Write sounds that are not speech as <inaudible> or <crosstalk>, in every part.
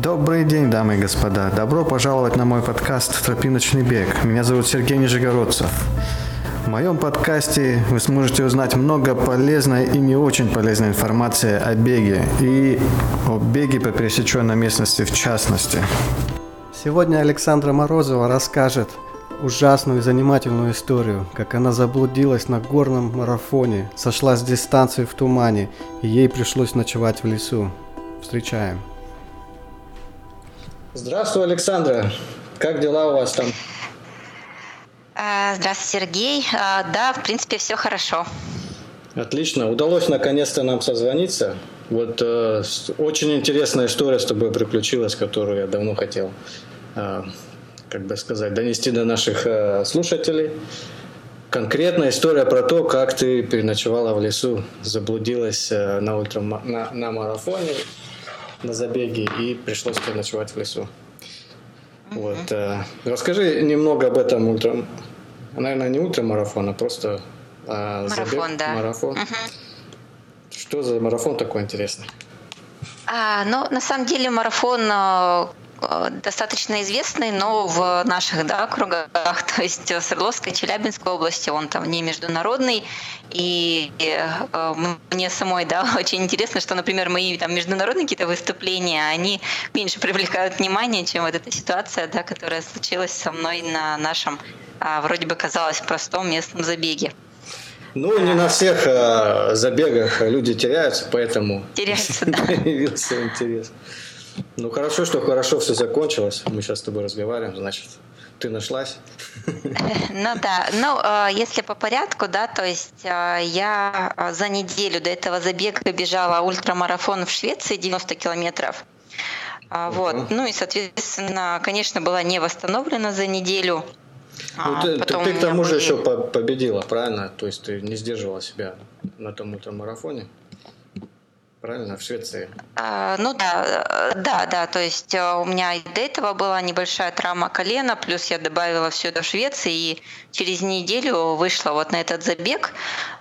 Добрый день, дамы и господа. Добро пожаловать на мой подкаст «Тропиночный бег». Меня зовут Сергей Нижегородцев. В моем подкасте вы сможете узнать много полезной и не очень полезной информации о беге и о беге по пересеченной местности в частности. Сегодня Александра Морозова расскажет ужасную и занимательную историю, как она заблудилась на горном марафоне, сошла с дистанции в тумане, и ей пришлось ночевать в лесу. Встречаем. Здравствуй, Александра. Как дела у вас там? А, здравствуй, Сергей. А, да, в принципе, все хорошо. Отлично. Удалось наконец-то нам созвониться. Вот э, очень интересная история с тобой приключилась, которую я давно хотел, э, как бы сказать, донести до наших э, слушателей. Конкретная история про то, как ты переночевала в лесу, заблудилась э, на, ультра, на, на марафоне на забеге и пришлось переночевать в лесу. Mm-hmm. Вот, э, расскажи немного об этом ультра, наверное, не ультрамарафон, а просто э, марафон, забег, да. марафон. Mm-hmm. Что за марафон такой интересный? А, ну, на самом деле марафон Э, достаточно известный, но в наших да, кругах, <laughs> то есть в Свердловской, Челябинской области, он там не международный. И э, мне самой да, <laughs> очень интересно, что, например, мои там международные какие-то выступления, они меньше привлекают внимание, чем вот эта ситуация, да, которая случилась со мной на нашем, а, вроде бы казалось, простом местном забеге. Ну, не на всех э, забегах люди теряются, поэтому теряются, <laughs> да. появился интерес. Ну хорошо, что хорошо все закончилось. Мы сейчас с тобой разговариваем, значит, ты нашлась. Ну да, ну э, если по порядку, да, то есть э, я э, за неделю до этого забега бежала ультрамарафон в Швеции 90 километров. Uh-huh. Вот, ну и, соответственно, конечно, была не восстановлена за неделю. Ну, ты, ты, ты к тому же были... еще победила, правильно? То есть ты не сдерживала себя на том ультрамарафоне? Правильно, в Швеции? А, ну да, да, да, то есть э, у меня и до этого была небольшая травма колена, плюс я добавила все в Швеции, и через неделю вышла вот на этот забег.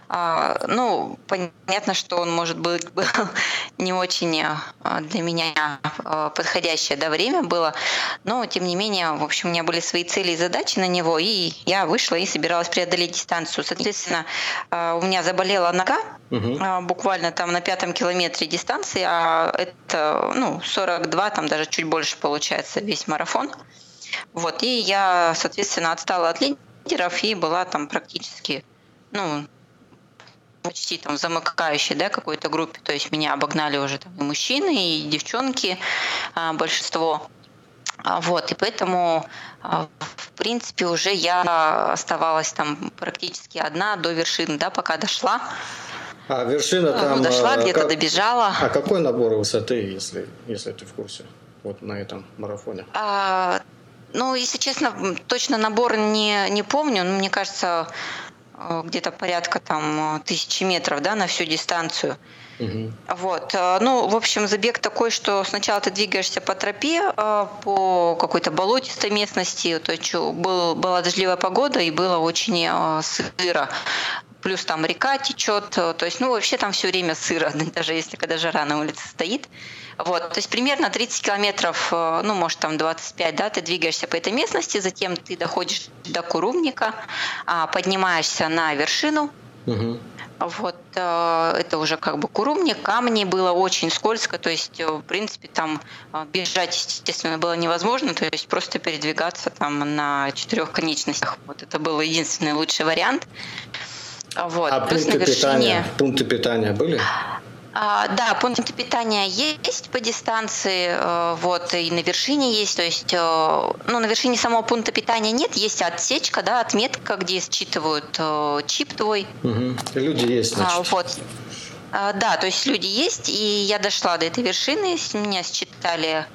А, ну, понятно, что он, может быть, был <laughs> не очень а, для меня подходящее да, время было, но, тем не менее, в общем, у меня были свои цели и задачи на него, и я вышла и собиралась преодолеть дистанцию. Соответственно, у меня заболела нога, угу. буквально там на пятом километре дистанции, а это, ну, 42, там даже чуть больше получается весь марафон. Вот, и я, соответственно, отстала от лидеров и была там практически, ну, почти там замыкающей да, какой-то группе. То есть меня обогнали уже там и мужчины, и девчонки, а, большинство. А, вот, и поэтому, в принципе, уже я оставалась там практически одна до вершины, да, пока дошла. А вершина ну, там... Дошла, где-то как, добежала. А какой набор высоты, если, если ты в курсе, вот на этом марафоне? А, ну, если честно, точно набор не, не помню, но мне кажется, Э, где-то порядка там э, тысячи метров, да, на всю дистанцию. Угу. Вот. Э, ну, в общем, забег такой, что сначала ты двигаешься по тропе, по какой-то болотистой местности, то есть был, была дождливая погода и было очень сыро. Плюс там река течет, то есть, ну, вообще там все время сыро, <laughs> даже если когда жара на улице стоит. Вот, то есть примерно 30 километров, э, ну, может, там 25, да, ты двигаешься по этой местности, затем ты доходишь до Курумника, а, поднимаешься на вершину, угу. Вот, э, это уже как бы курумник, камни было очень скользко, то есть, э, в принципе, там бежать, естественно, было невозможно, то есть просто передвигаться там на четырех конечностях. Вот это был единственный лучший вариант. Вот. А Плюс пункты, вершине... питания, пункты питания были? А, да, пункты питания есть по дистанции, э, вот, и на вершине есть, то есть, э, ну, на вершине самого пункта питания нет, есть отсечка, да, отметка, где считывают э, чип твой. Угу. Люди есть, значит. А, вот. А, да, то есть люди есть, и я дошла до этой вершины, меня считали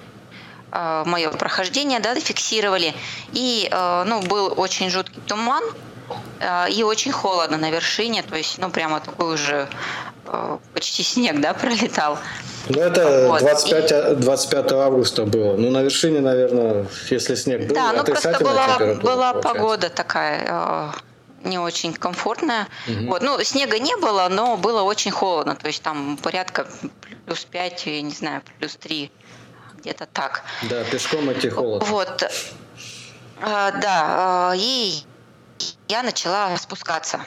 мое прохождение, да, зафиксировали, и, ну, был очень жуткий туман, и очень холодно на вершине, то есть, ну, прямо такой уже Э, почти снег, да, <laughs> пролетал. Ну, это вот. 25, и... 25 августа было. Ну, на вершине, наверное, если снег был, Да, ну просто была, была погода такая э, не очень комфортная. Угу. Вот. Ну, снега не было, но было очень холодно. То есть там порядка плюс 5, я не знаю, плюс 3 где-то так. Да, пешком идти холодно. Вот, а, да, и я начала спускаться.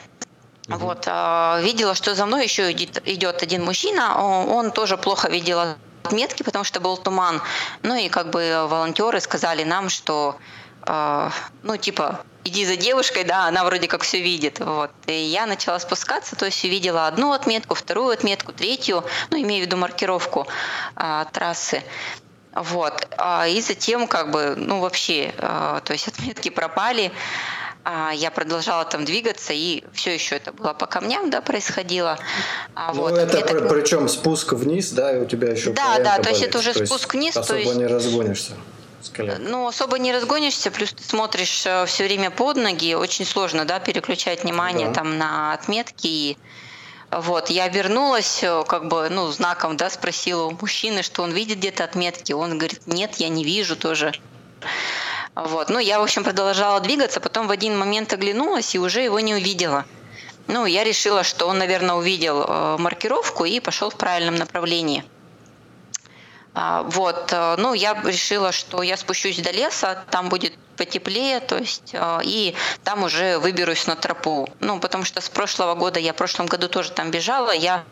Угу. Вот, а, видела, что за мной еще идет, идет один мужчина, он тоже плохо видел отметки, потому что был туман. Ну и как бы волонтеры сказали нам, что ну, типа, иди за девушкой, да, она вроде как все видит. Вот. И я начала спускаться, то есть увидела одну отметку, вторую отметку, третью, ну, имею в виду маркировку а, трассы. Вот. А, и затем, как бы, ну, вообще, а, то есть отметки пропали. А, я продолжала там двигаться, и все еще это было по камням, да, происходило. А, ну, вот, это при, так... причем спуск вниз, да, и у тебя еще Да, да, то есть это уже то спуск вниз. Особо то есть... не разгонишься. Ну, особо не разгонишься, плюс ты смотришь э, все время под ноги, очень сложно, да, переключать внимание да. там на отметки и вот, я вернулась, э, как бы, ну, знаком, да, спросила у мужчины, что он видит где-то отметки. Он говорит, нет, я не вижу тоже. Вот, ну, я, в общем, продолжала двигаться, потом в один момент оглянулась и уже его не увидела. Ну, я решила, что он, наверное, увидел э, маркировку и пошел в правильном направлении. А, вот, э, ну, я решила, что я спущусь до леса, там будет потеплее, то есть, э, и там уже выберусь на тропу. Ну, потому что с прошлого года, я в прошлом году тоже там бежала, я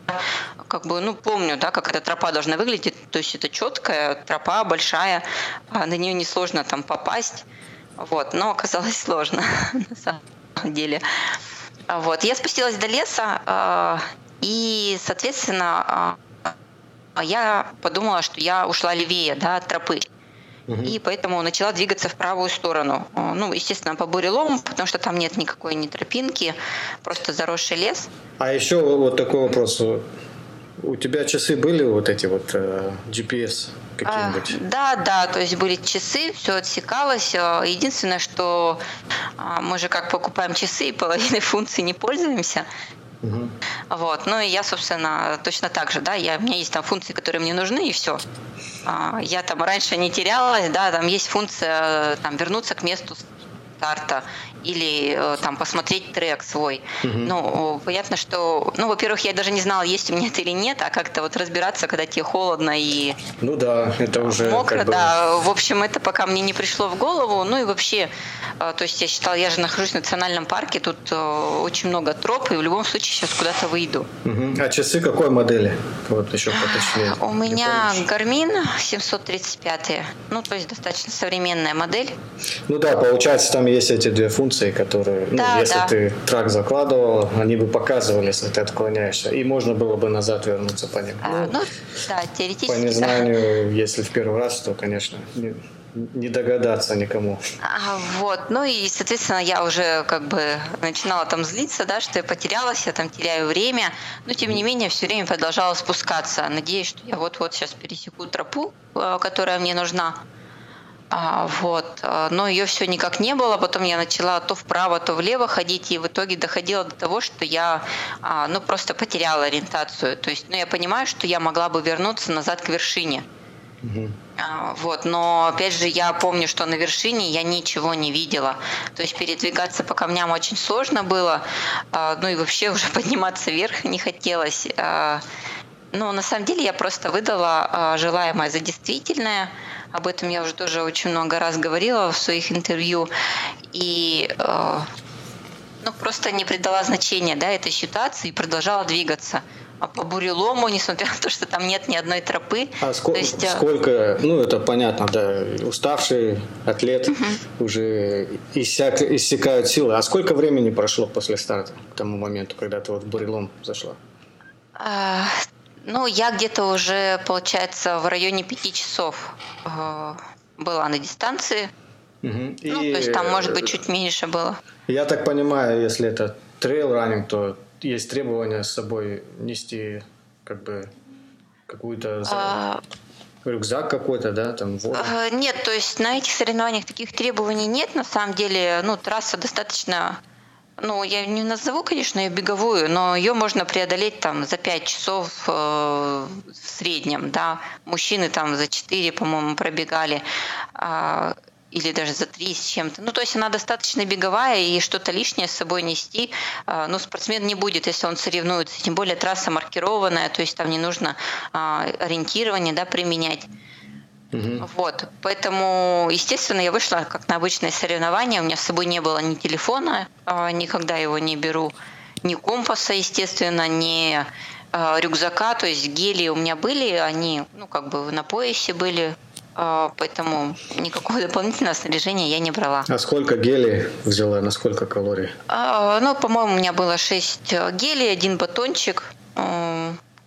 как бы, ну, помню, да, как эта тропа должна выглядеть, то есть это четкая тропа, большая, а на нее несложно там попасть, вот, но оказалось <laughs> сложно на самом деле. Вот, я спустилась до леса, и, соответственно, а я подумала, что я ушла левее да, от тропы. И поэтому начала двигаться в правую сторону. Ну, естественно, по бурелому, потому что там нет никакой ни тропинки, просто заросший лес. А еще вот такой вопрос. У тебя часы были вот эти вот э, GPS какие-нибудь? А, да, да, то есть были часы, все отсекалось. Э, единственное, что а, мы же как покупаем часы и половиной <laughs> функций не пользуемся. Угу. Вот. Ну и я, собственно, точно так же, да, я, у меня есть там функции, которые мне нужны, и все. А, я там раньше не терялась, да, там есть функция там вернуться к месту старта или э, там посмотреть трек свой. Угу. Ну, понятно, что, ну, во-первых, я даже не знала, есть у меня это или нет, а как-то вот разбираться, когда тебе холодно и ну да, это уже мокро, как бы... да. В общем, это пока мне не пришло в голову. Ну и вообще, э, то есть я считала, я же нахожусь в национальном парке, тут э, очень много троп, и в любом случае сейчас куда-то выйду. Угу. А часы какой модели? Вот еще поточнее. У меня Garmin 735, ну, то есть достаточно современная модель. Ну да, получается, там есть эти две функции функции, которые, ну, да, если да. ты трак закладывал, они бы показывали, если ты отклоняешься, и можно было бы назад вернуться по ним. А, ну, ну, да, теоретически. По незнанию, да. если в первый раз, то, конечно, не, не догадаться никому. А, вот, ну и, соответственно, я уже как бы начинала там злиться, да, что я потерялась, я там теряю время, но тем не менее все время продолжала спускаться, надеюсь, что я вот-вот сейчас пересеку тропу, э, которая мне нужна. А, вот. А, но ее все никак не было. Потом я начала то вправо, то влево ходить, и в итоге доходила до того, что я а, ну, просто потеряла ориентацию. То есть ну, я понимаю, что я могла бы вернуться назад к вершине. Угу. Вот, но опять же я помню, что на вершине я ничего не видела. То есть передвигаться по камням очень сложно было, ну и вообще <laughs> уже подниматься вверх не хотелось. Но на самом деле я просто выдала желаемое за действительное. Об этом я уже тоже очень много раз говорила в своих интервью. И э, ну, просто не придала значения да, этой ситуации и продолжала двигаться. А по бурелому, несмотря на то, что там нет ни одной тропы. А сколько, есть, э, сколько ну это понятно, да, уставший атлет угу. уже иссяк, иссякают силы. А сколько времени прошло после старта к тому моменту, когда ты вот в бурелом зашла? Ну, я где-то уже, получается, в районе пяти часов э, была на дистанции. Угу. И, ну, то есть там, может быть, чуть меньше было. Я так понимаю, если это трейл раннинг, то есть требования с собой нести как бы какую-то а... рюкзак какой-то, да, там воду? А, нет, то есть на этих соревнованиях таких требований нет. На самом деле, ну, трасса достаточно ну, я не назову, конечно, ее беговую, но ее можно преодолеть там за 5 часов э, в среднем, да. Мужчины там за 4, по-моему, пробегали. Э, или даже за три с чем-то. Ну, то есть она достаточно беговая, и что-то лишнее с собой нести, э, ну, спортсмен не будет, если он соревнуется. Тем более трасса маркированная, то есть там не нужно э, ориентирование, да, применять. Угу. Вот, поэтому, естественно, я вышла как на обычное соревнование. У меня с собой не было ни телефона, а, никогда его не беру, ни компаса, естественно, ни а, рюкзака, то есть гели у меня были, они, ну, как бы на поясе были, а, поэтому никакого <laughs> дополнительного снаряжения я не брала. А сколько гелей взяла, на сколько калорий? Ну, по-моему, у меня было 6 гелей, один батончик,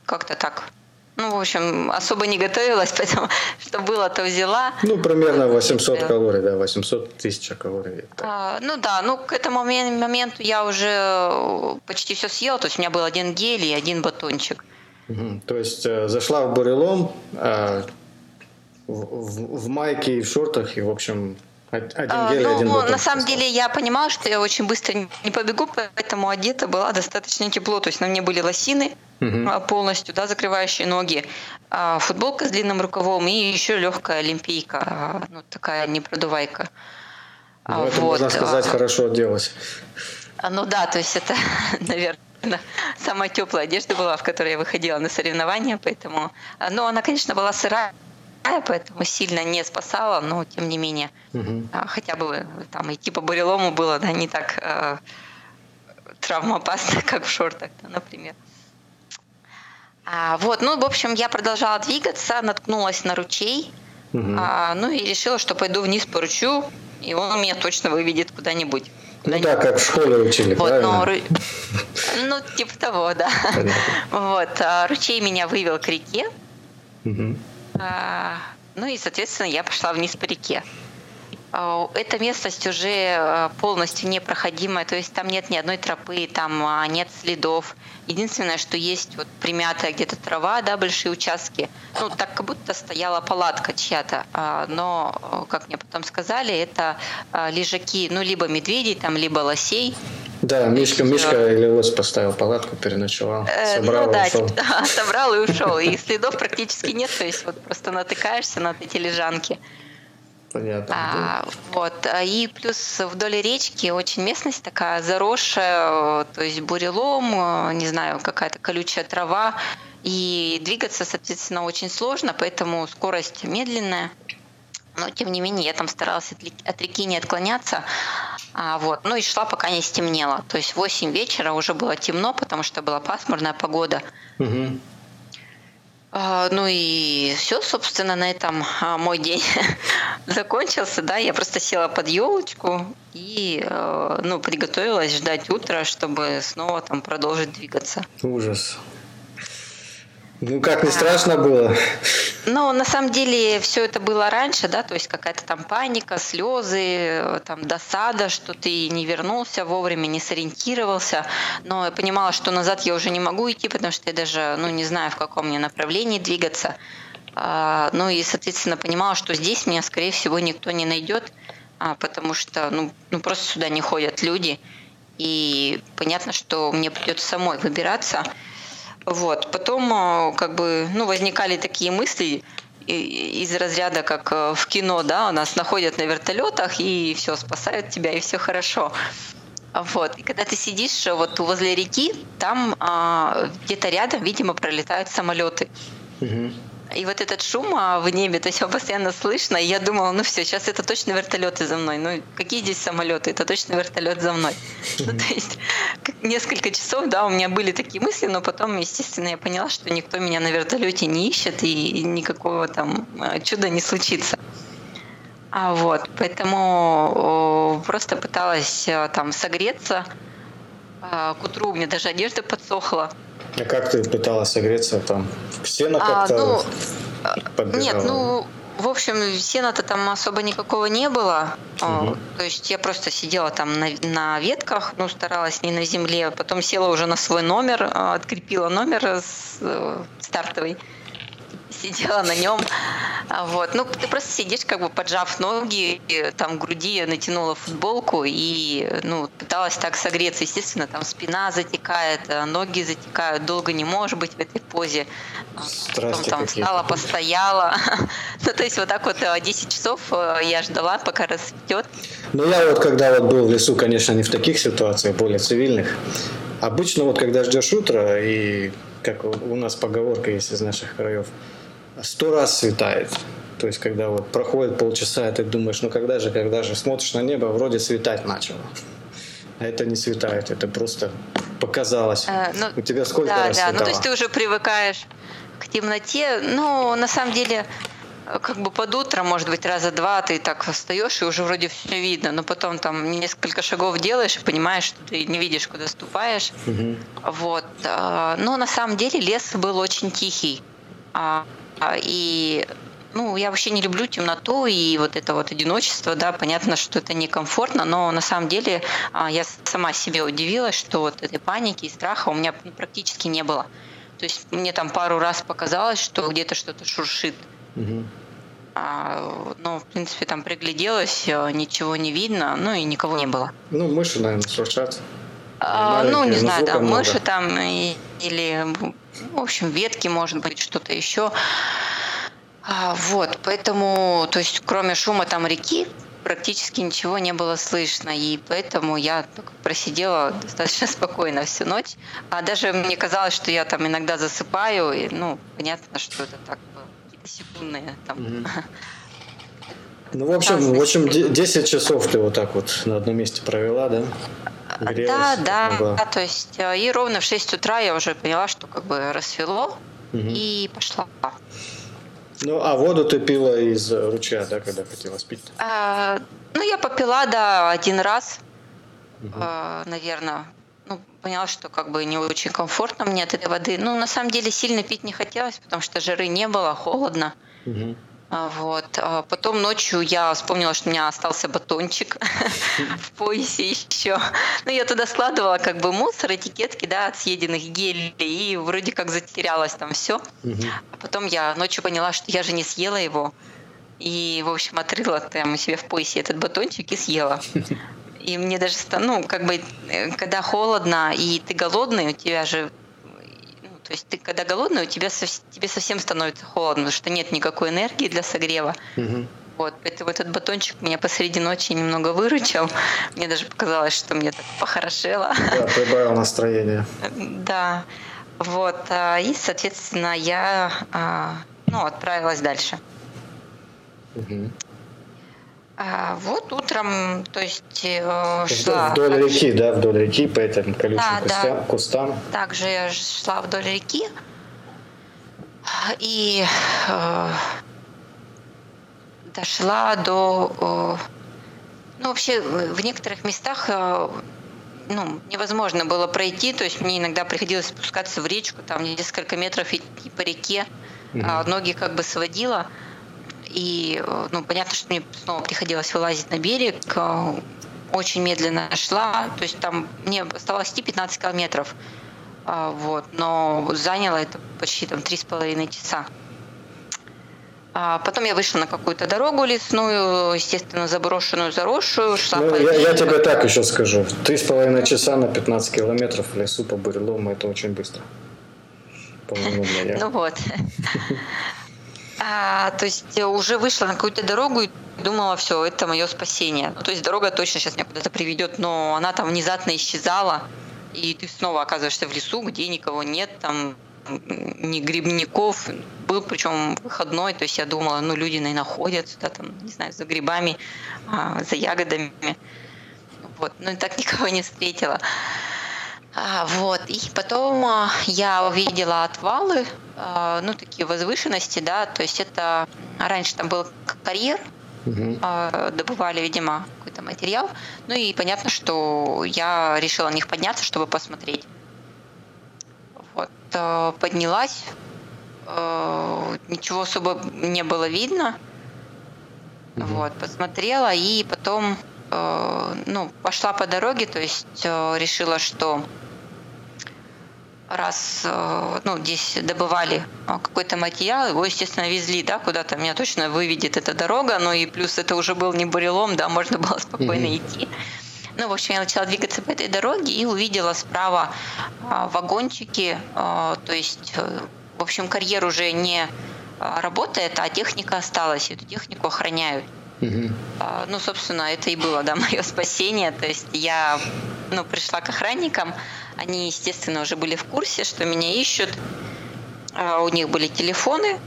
как-то так. Ну, в общем, особо не готовилась, <laughs> поэтому что было, то взяла. Ну, примерно 800 да. калорий, да, 800 тысяч калорий. А, ну да, ну к этому моменту я уже почти все съела, то есть у меня был один гель и один батончик. Угу. То есть э, зашла в бурелом э, в, в, в майке и в шортах, и, в общем, один а, гель, ну, один батон. На самом деле я понимала, что я очень быстро не побегу, поэтому одета была достаточно тепло. То есть на мне были лосины угу. полностью, да, закрывающие ноги, а, футболка с длинным рукавом и еще легкая олимпийка, а, ну такая непродувайка. Ну, это, вот. можно сказать, хорошо оделась. Ну да, то есть это, <laughs> наверное, самая теплая одежда была, в которой я выходила на соревнования, поэтому... Но она, конечно, была сырая, поэтому сильно не спасала, но тем не менее, угу. хотя бы там идти по бурелому было да, не так э, травмоопасно, <laughs> как в шортах, да, например. А, вот, ну, в общем, я продолжала двигаться, наткнулась на ручей, угу. а, ну и решила, что пойду вниз по ручью, и он меня точно выведет куда-нибудь. Ну да, как в школе учили, вот, правильно? Но, <laughs> ну, типа того, да. Понятно. <laughs> Вот, а, ручей меня вывел к реке. Угу. А, ну и, соответственно, я пошла вниз по реке. А, эта местность уже а, полностью непроходимая, то есть там нет ни одной тропы, там нет следов. Единственное, что есть вот примятая где-то трава, да, большие участки. Ну, так как будто стояла палатка чья-то. Но, как мне потом сказали, это лежаки, ну, либо медведей там, либо лосей. Да, Мишка, Мишка или Лось поставил палатку, переночевал, э, собрал ну, да, ушел. Да, <laughs> собрал и ушел. И следов практически нет, то есть вот просто натыкаешься на эти лежанки. Понятно. А, вот. И плюс вдоль речки очень местность такая заросшая, то есть бурелом, не знаю, какая-то колючая трава. И двигаться, соответственно, очень сложно, поэтому скорость медленная. Но, тем не менее, я там старалась от реки не отклоняться. А, вот. Ну и шла, пока не стемнело. То есть в 8 вечера уже было темно, потому что была пасмурная погода. Угу. А, ну и все, собственно, на этом а, мой день <laughs> закончился. Да, я просто села под елочку и э, ну, приготовилась ждать утра, чтобы снова там продолжить двигаться. Ужас. Ну как, не страшно было? Ну, на самом деле, все это было раньше, да, то есть какая-то там паника, слезы, там досада, что ты не вернулся вовремя, не сориентировался. Но я понимала, что назад я уже не могу идти, потому что я даже, ну, не знаю, в каком мне направлении двигаться. А, ну и, соответственно, понимала, что здесь меня, скорее всего, никто не найдет, а, потому что, ну, ну, просто сюда не ходят люди. И понятно, что мне придется самой выбираться. Вот. Потом э, как бы, ну, возникали такие мысли из разряда, как э, в кино, да, у нас находят на вертолетах и все, спасают тебя, и все хорошо. Вот. И когда ты сидишь э, вот возле реки, там а, где-то рядом, видимо, пролетают самолеты. Угу. И вот этот шум а, в небе, то есть его постоянно слышно. И я думала, ну все, сейчас это точно вертолеты за мной. Ну какие здесь самолеты? Это точно вертолет за мной. Ну, то есть несколько часов, да, у меня были такие мысли, но потом, естественно, я поняла, что никто меня на вертолете не ищет и никакого там а, чуда не случится. А вот, поэтому просто пыталась а, там согреться. К утру у меня даже одежда подсохла. А как ты пыталась согреться там? Сено а, как-то ну, Нет, ну, в общем, сена-то там особо никакого не было. Угу. То есть я просто сидела там на, на ветках, ну, старалась не на земле. Потом села уже на свой номер, а, открепила номер с, э, стартовый сидела на нем. А, вот. Ну, ты просто сидишь, как бы поджав ноги, там груди натянула футболку и ну, пыталась так согреться. Естественно, там спина затекает, а, ноги затекают, долго не можешь быть в этой позе. Страсти Потом там встала, постояла. <laughs> ну, то есть вот так вот 10 часов я ждала, пока расцветет. Ну, я вот когда вот был в лесу, конечно, не в таких ситуациях, более цивильных. Обычно вот когда ждешь утра и как у нас поговорка есть из наших краев – сто раз светает. То есть, когда вот проходит полчаса, и ты думаешь, ну когда же, когда же, смотришь на небо, вроде светать начало. А это не светает, это просто показалось. Э, ну, У тебя сколько да, раз да. светало? Ну, то есть ты уже привыкаешь к темноте. Ну, на самом деле, э, как бы под утро, может быть, раза два ты так встаешь, и уже вроде все видно, но потом там несколько шагов делаешь и понимаешь, что ты не видишь, куда ступаешь. Мгм. Вот. а, Но на самом деле лес был очень тихий. А, И ну, я вообще не люблю темноту и вот это вот одиночество, да, понятно, что это некомфортно, но на самом деле а, я сама себе удивилась, что вот этой паники и страха у меня ну, практически не было. То есть мне там пару раз показалось, что где-то что-то шуршит. Мгм. А, Но, в принципе, там пригляделась, а, ничего не видно, ну и никого не было. Ну, мыши, наверное, шуршат. А, ну, не знаю, там много. мыши там и- или, в общем, ветки, может быть, что-то еще. А, вот, поэтому, то есть, кроме шума там реки, практически ничего не было слышно, и поэтому я просидела достаточно <laughs> спокойно всю ночь. А даже мне казалось, что я там иногда засыпаю, и, ну, понятно, что это так было, какие-то секундные там. <laughs> Ну, в общем, в общем, де- секунды. 10 часов ты вот так вот на одном месте провела, да? Грелась, Да, как да, то есть, э, и ровно в 6 утра я уже поняла, что как бы рассвело, Мгм. и пошла. Ну, а воду ты пила из э, ручья, да, когда хотела спить? А, ну, я попила, да, один раз, Мгм. наверное. Ну, поняла, что как бы не очень комфортно мне от этой воды. Ну, на самом деле, сильно пить не хотелось, потому что жары не было, холодно. Мгм. А, Вот. А Потом ночью я вспомнила, что у меня остался батончик <laughs> в поясе еще. Ну, я туда складывала как бы мусор, этикетки, да, от съеденных гелей, и вроде как затерялось там все. А потом я ночью поняла, что я же не съела его. И, в общем, отрыла там у себя в поясе этот батончик и съела. <laughs> И мне даже, ну, как бы, э, когда холодно и ты голодный, у тебя же, то есть ты когда голодный, у тебя тебе совсем становится холодно, потому что нет никакой энергии для согрева. Мгм. Вот, поэтому этот батончик меня посреди ночи немного выручил. Мне даже показалось, что мне так похорошело. Да, прибавил настроение. <laughs> Да, вот, а, и, соответственно, я, а, ну, отправилась дальше. Мгм. А, Вот утром, то есть э, шла, вдоль реки, да, вдоль реки, по этим колючим Да, да. кустям, кустам. также я шла вдоль реки, и э, дошла до, э, ну, вообще в некоторых местах э, ну, невозможно было пройти, то есть мне иногда приходилось спускаться в речку, там несколько метров идти по реке, Мгм. а ноги как бы сводило, и, э, ну, понятно, что мне снова приходилось вылазить на берег, э, очень медленно шла, то есть там мне оставалось идти 15 километров, а, вот, но заняло это почти там три с половиной часа. А потом я вышла на какую-то дорогу лесную, естественно, заброшенную, заросшую, шла Ну, я, я тебе так еще скажу. Три с половиной часа на 15 километров в лесу по бурелому это очень быстро. Ну вот. <laughs> А, то есть э, уже вышла на какую-то дорогу и думала, все, это мое спасение. То есть дорога точно сейчас меня куда-то приведет, но она там внезапно исчезала, и ты снова оказываешься в лесу, где никого нет, там ни грибников, был причем выходной, то есть я думала, ну люди, наверное, ходят сюда, там, не знаю, за грибами, а, за ягодами. Вот, но так никого не встретила. А, вот, и потом а, я увидела отвалы, ну, такие возвышенности, да, то есть это раньше там был карьер, а, добывали, видимо, какой-то материал, ну и понятно, что я решила на них подняться, чтобы посмотреть. Вот, а, поднялась, а, ничего особо не было видно, Мгм. вот, посмотрела и потом, ну, пошла по дороге, то есть решила, что раз, э, ну, здесь добывали э, какой-то материал, его, естественно, везли, да, куда-то, меня точно выведет эта дорога, ну и плюс это уже был не бурелом, да, <laughs> можно было спокойно Мгм. идти. Ну, в общем, я начала двигаться по этой дороге и увидела справа а, вагончики, то есть, э, в общем, карьер уже не работает, а техника осталась, эту технику охраняют. А, Ну, собственно, это и было, да, <laughs> мое спасение. То есть я, ну, пришла к охранникам, они, естественно, уже были в курсе, что меня ищут. А, У них были телефоны,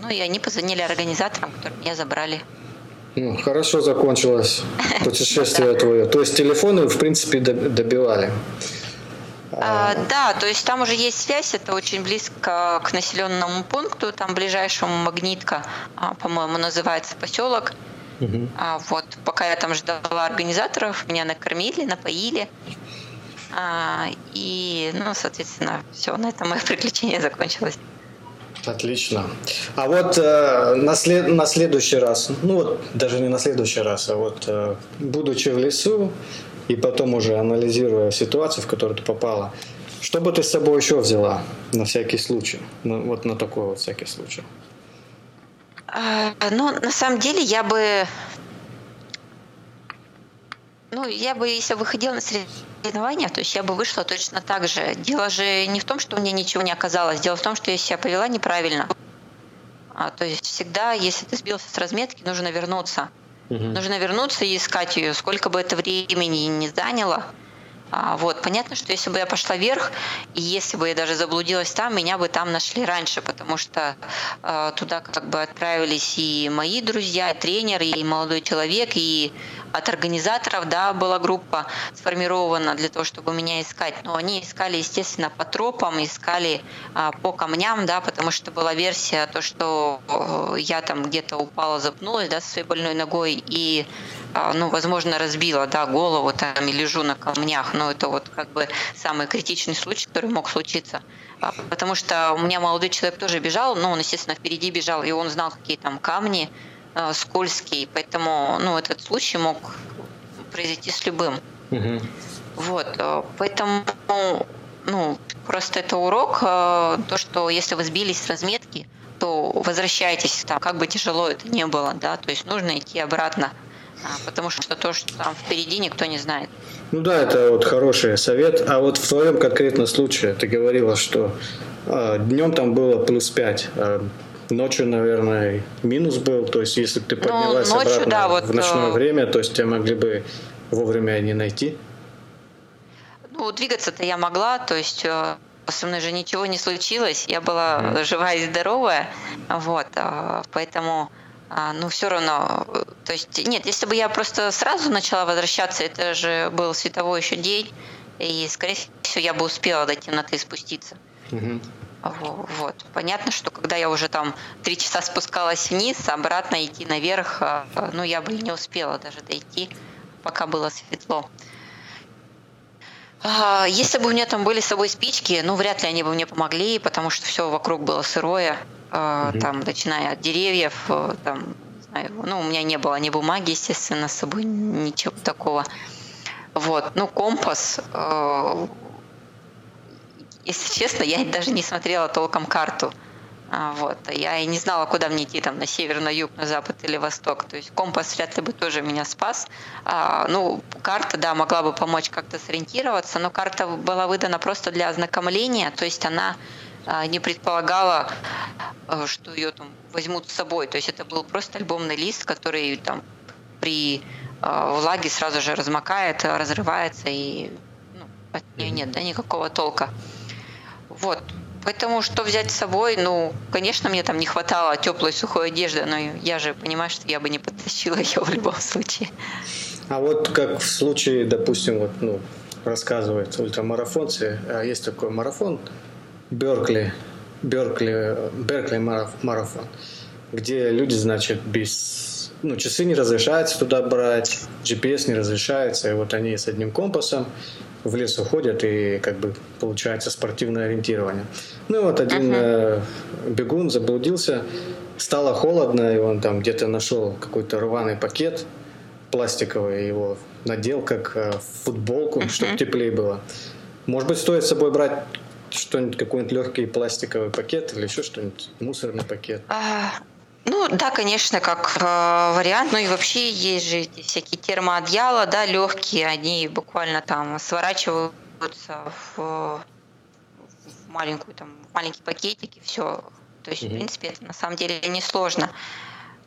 Ну и они позвонили организаторам, которые меня забрали. Ну, хорошо закончилось <laughs> путешествие твое. То есть телефоны, в принципе, добивали. А, да, то есть там уже есть связь, это очень близко к населенному пункту, там ближайшему магнитка, а, по-моему, называется поселок. Угу. А, вот, пока я там ждала организаторов, меня накормили, напоили. А, и, ну, соответственно, все, на этом мое <laughs> приключение закончилось. Отлично. А вот э, на, след, на следующий раз, ну вот даже не на следующий раз, а вот э, будучи в лесу и потом уже анализируя ситуацию, в которую ты попала, что бы ты с собой еще взяла на всякий случай? Ну, вот на такой вот всякий случай. А, ну, на самом деле я бы ну, я бы, если выходила на соревнования, то есть я бы вышла точно так же. Дело же не в том, что мне ничего не оказалось. Дело в том, что я себя повела неправильно. А, то есть всегда, если ты сбился с разметки, нужно вернуться. Угу. Нужно вернуться и искать ее, сколько бы это времени не заняло. А, вот, понятно, что если бы я пошла вверх, и если бы я даже заблудилась там, меня бы там нашли раньше, потому что э, туда как бы отправились и мои друзья, и тренер, и молодой человек, и от организаторов, да, была группа сформирована для того, чтобы меня искать, но они искали, естественно, по тропам, искали а, по камням, да, потому что была версия, то, что э, я там где-то упала, запнулась, да, своей больной ногой и а, ну, возможно, разбила, да, голову там и лежу на камнях, но это вот как бы самый критичный случай, который мог случиться. А, потому что у меня молодой человек тоже бежал, ну, он, естественно, впереди бежал, и он знал, какие там камни э, скользкие, поэтому, ну, этот случай мог произойти с любым. Угу. Вот, э, поэтому, ну, просто это урок, э, то, что если вы сбились с разметки, то возвращайтесь там, как бы тяжело это не было, да, то есть нужно идти обратно а, потому что то, что там впереди, никто не знает. Ну да, это вот хороший совет. А вот в твоем конкретном случае ты говорила, что а, днем там было плюс 5, а ночью, наверное, минус был. То есть, если бы ты ну, поднялась ну, ночью, обратно да, вот, в ночное э... время, то есть тебя могли бы вовремя не найти? Ну, двигаться-то я могла, то есть э, со мной же ничего не случилось, я была mm. живая и здоровая, вот, э, поэтому а, ну, все равно, то есть, нет, если бы я просто сразу начала возвращаться, это же был световой еще день, и, скорее всего, я бы успела до темноты спуститься. Угу. Вот. Понятно, что когда я уже там три часа спускалась вниз, обратно идти наверх, а, ну, я бы не успела даже дойти, пока было светло. А, если бы у меня там были с собой спички, ну, вряд ли они бы мне помогли, потому что все вокруг было сырое угу. там, начиная от деревьев, э, там, не знаю, ну, у меня не было ни бумаги, естественно, с собой, ничего такого. Вот, ну, компас, э, если честно, я даже не смотрела толком карту. А, вот. Я и не знала, куда мне идти, там, на север, на юг, на запад или восток. То есть компас вряд ли бы тоже меня спас. А, ну, карта, да, могла бы помочь как-то сориентироваться, но карта была выдана просто для ознакомления, то есть она а, не предполагала, а, что ее там возьмут с собой. То есть это был просто альбомный лист, который там при а, влаге сразу же размокает, разрывается, и ну, от нее нет да, никакого толка. Вот. Поэтому что взять с собой? Ну, конечно, мне там не хватало теплой сухой одежды, но я же понимаю, что я бы не подтащила <laughs> ее в любом случае. А вот как в случае, допустим, вот, ну, рассказывают ультрамарафонцы, есть такой марафон, Беркли, Беркли, Беркли марафон, где люди, значит, без, ну, часы не разрешается туда брать, GPS не разрешается, и вот они с одним компасом в лес уходят и как бы получается спортивное ориентирование. Ну вот один uh-huh. бегун заблудился, стало холодно, и он там где-то нашел какой-то рваный пакет пластиковый, его надел как э, футболку, uh-huh. чтобы теплее было. Может быть, стоит с собой брать что-нибудь, какой-нибудь легкий пластиковый пакет или еще что-нибудь, мусорный пакет? А, ну да, конечно, как э, вариант. Ну и вообще есть же эти всякие термоодеяла, да, легкие, они буквально там сворачиваются в, в маленькую там маленький пакетик и все. То есть, угу. в принципе, это на самом деле несложно.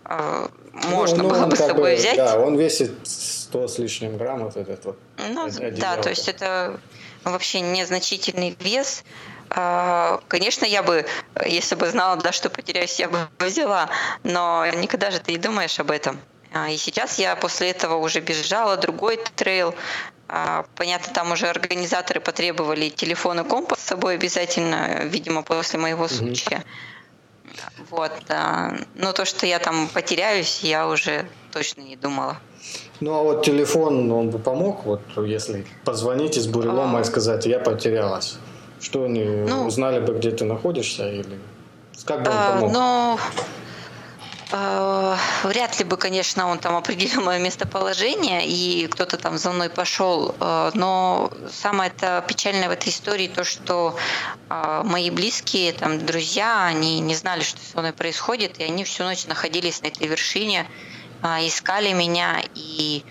Э, можно ну, ну, было бы с собой бы, взять. Да, он весит 100 с лишним грамм, вот этот вот. Ну, да, то есть это вообще незначительный вес. А, конечно, я бы, если бы знала, да, что потеряюсь, я бы <laughs> взяла, но никогда же ты не думаешь об этом. А, и сейчас я после этого уже бежала другой трейл. А, понятно, там уже организаторы потребовали телефон и компас с собой обязательно, видимо, после моего случая. Mm-hmm. Вот. Но то, что я там потеряюсь, я уже точно не думала. Ну а вот телефон, он бы помог, вот если позвонить из бурелома а... и сказать, я потерялась. Что они ну, узнали бы, где ты находишься или как бы он а, помог? Ну, вряд ли бы, конечно, он там определил мое местоположение, и кто-то там за мной пошел. А, но самое это печальное в этой истории то, что мои близкие, там, друзья, они не знали, что со мной происходит, и они всю ночь находились на этой вершине, искали меня и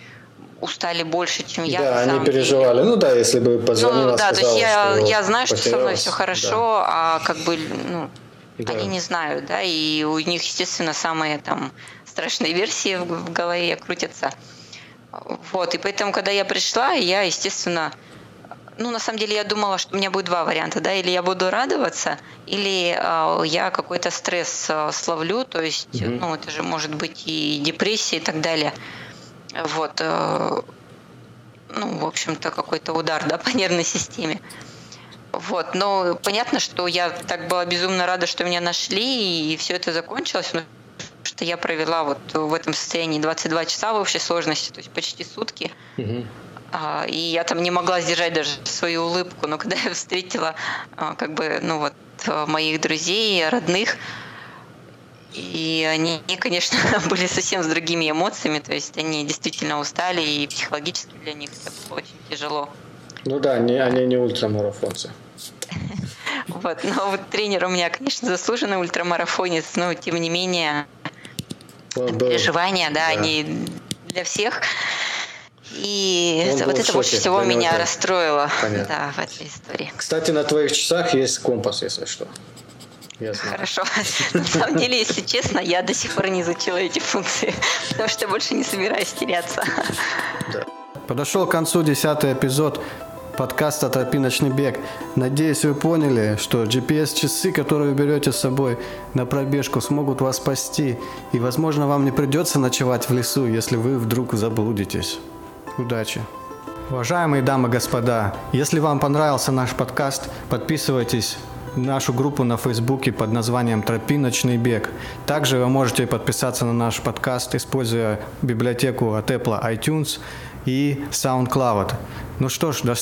устали больше, чем я. Да, они переживали. Деле. Ну да, если бы позвонила, ну, да, сказала, то есть я, я знаю, что со мной все хорошо, да. а как бы ну, да. они не знают, да, и у них, естественно, самые там страшные версии в голове крутятся. Вот, и поэтому, когда я пришла, я, естественно, ну, на самом деле, я думала, что у меня будет два варианта, да, или я буду радоваться, или э, я какой-то стресс э, словлю, то есть, mm-hmm. ну, это же может быть и депрессия и так далее. Вот, э, ну, в общем-то, какой-то удар, да, <laughs> по нервной системе. Вот, но понятно, что я так была безумно рада, что меня нашли, и все это закончилось, но что я провела вот в этом состоянии 22 часа в общей сложности, то есть почти сутки. Угу. И я там не могла сдержать даже свою улыбку, но когда <laughs> я встретила а, как бы, ну вот, моих друзей, родных, и они, конечно, <laughs> были совсем с другими эмоциями, то есть они действительно устали, и психологически для них это было очень тяжело. Ну да, они, они не ультрамарафонцы. <laughs> Вот, но вот тренер у меня, конечно, заслуженный ультрамарафонец, но тем не менее переживания, да, они для всех. И Он вот это больше всего меня это... расстроило да, в этой истории. Кстати, на твоих часах есть компас, если что. Я Хорошо. На самом деле, если честно, я до сих пор не изучила эти функции, потому что больше не собираюсь теряться. Да. Подошел к концу десятый эпизод подкаста «Тропиночный бег». Надеюсь, вы поняли, что GPS-часы, которые вы берете с собой на пробежку, смогут вас спасти. И, возможно, вам не придется ночевать в лесу, если вы вдруг заблудитесь. Удачи! Уважаемые дамы и господа, если вам понравился наш подкаст, подписывайтесь нашу группу на Фейсбуке под названием «Тропиночный бег». Также вы можете подписаться на наш подкаст, используя библиотеку от Apple iTunes и SoundCloud. Ну что ж, до